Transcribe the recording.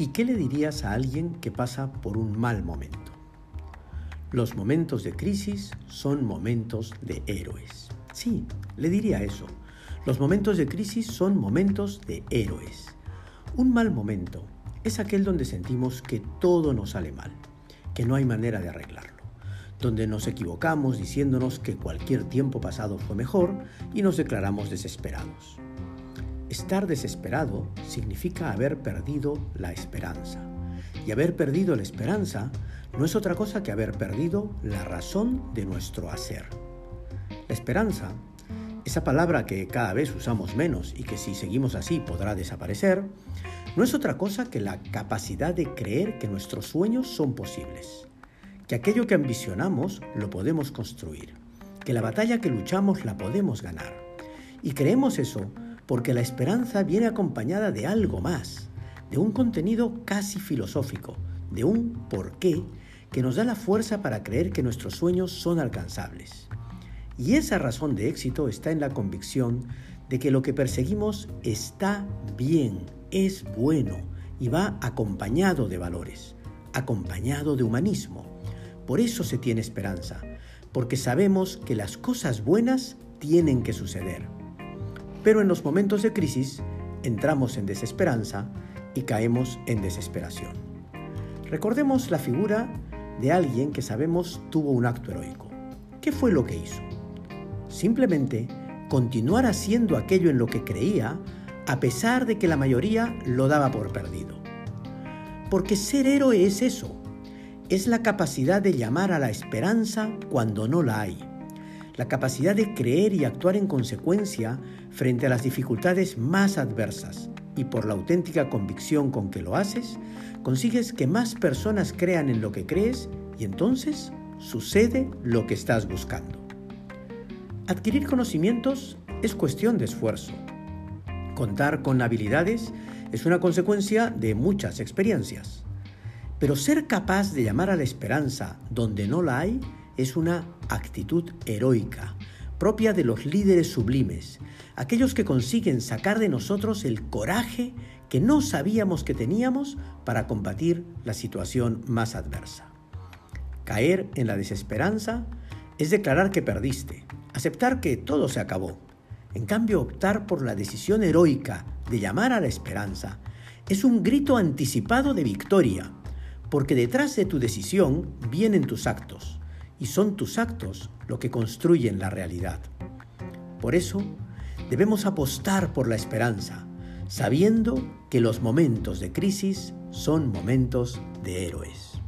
¿Y qué le dirías a alguien que pasa por un mal momento? Los momentos de crisis son momentos de héroes. Sí, le diría eso. Los momentos de crisis son momentos de héroes. Un mal momento es aquel donde sentimos que todo nos sale mal, que no hay manera de arreglarlo, donde nos equivocamos diciéndonos que cualquier tiempo pasado fue mejor y nos declaramos desesperados. Estar desesperado significa haber perdido la esperanza. Y haber perdido la esperanza no es otra cosa que haber perdido la razón de nuestro hacer. La esperanza, esa palabra que cada vez usamos menos y que si seguimos así podrá desaparecer, no es otra cosa que la capacidad de creer que nuestros sueños son posibles, que aquello que ambicionamos lo podemos construir, que la batalla que luchamos la podemos ganar. Y creemos eso porque la esperanza viene acompañada de algo más, de un contenido casi filosófico, de un porqué que nos da la fuerza para creer que nuestros sueños son alcanzables. Y esa razón de éxito está en la convicción de que lo que perseguimos está bien, es bueno y va acompañado de valores, acompañado de humanismo. Por eso se tiene esperanza, porque sabemos que las cosas buenas tienen que suceder. Pero en los momentos de crisis entramos en desesperanza y caemos en desesperación. Recordemos la figura de alguien que sabemos tuvo un acto heroico. ¿Qué fue lo que hizo? Simplemente continuar haciendo aquello en lo que creía a pesar de que la mayoría lo daba por perdido. Porque ser héroe es eso, es la capacidad de llamar a la esperanza cuando no la hay la capacidad de creer y actuar en consecuencia frente a las dificultades más adversas y por la auténtica convicción con que lo haces, consigues que más personas crean en lo que crees y entonces sucede lo que estás buscando. Adquirir conocimientos es cuestión de esfuerzo. Contar con habilidades es una consecuencia de muchas experiencias. Pero ser capaz de llamar a la esperanza donde no la hay es una actitud heroica, propia de los líderes sublimes, aquellos que consiguen sacar de nosotros el coraje que no sabíamos que teníamos para combatir la situación más adversa. Caer en la desesperanza es declarar que perdiste, aceptar que todo se acabó. En cambio, optar por la decisión heroica de llamar a la esperanza es un grito anticipado de victoria, porque detrás de tu decisión vienen tus actos y son tus actos lo que construyen la realidad. Por eso, debemos apostar por la esperanza, sabiendo que los momentos de crisis son momentos de héroes.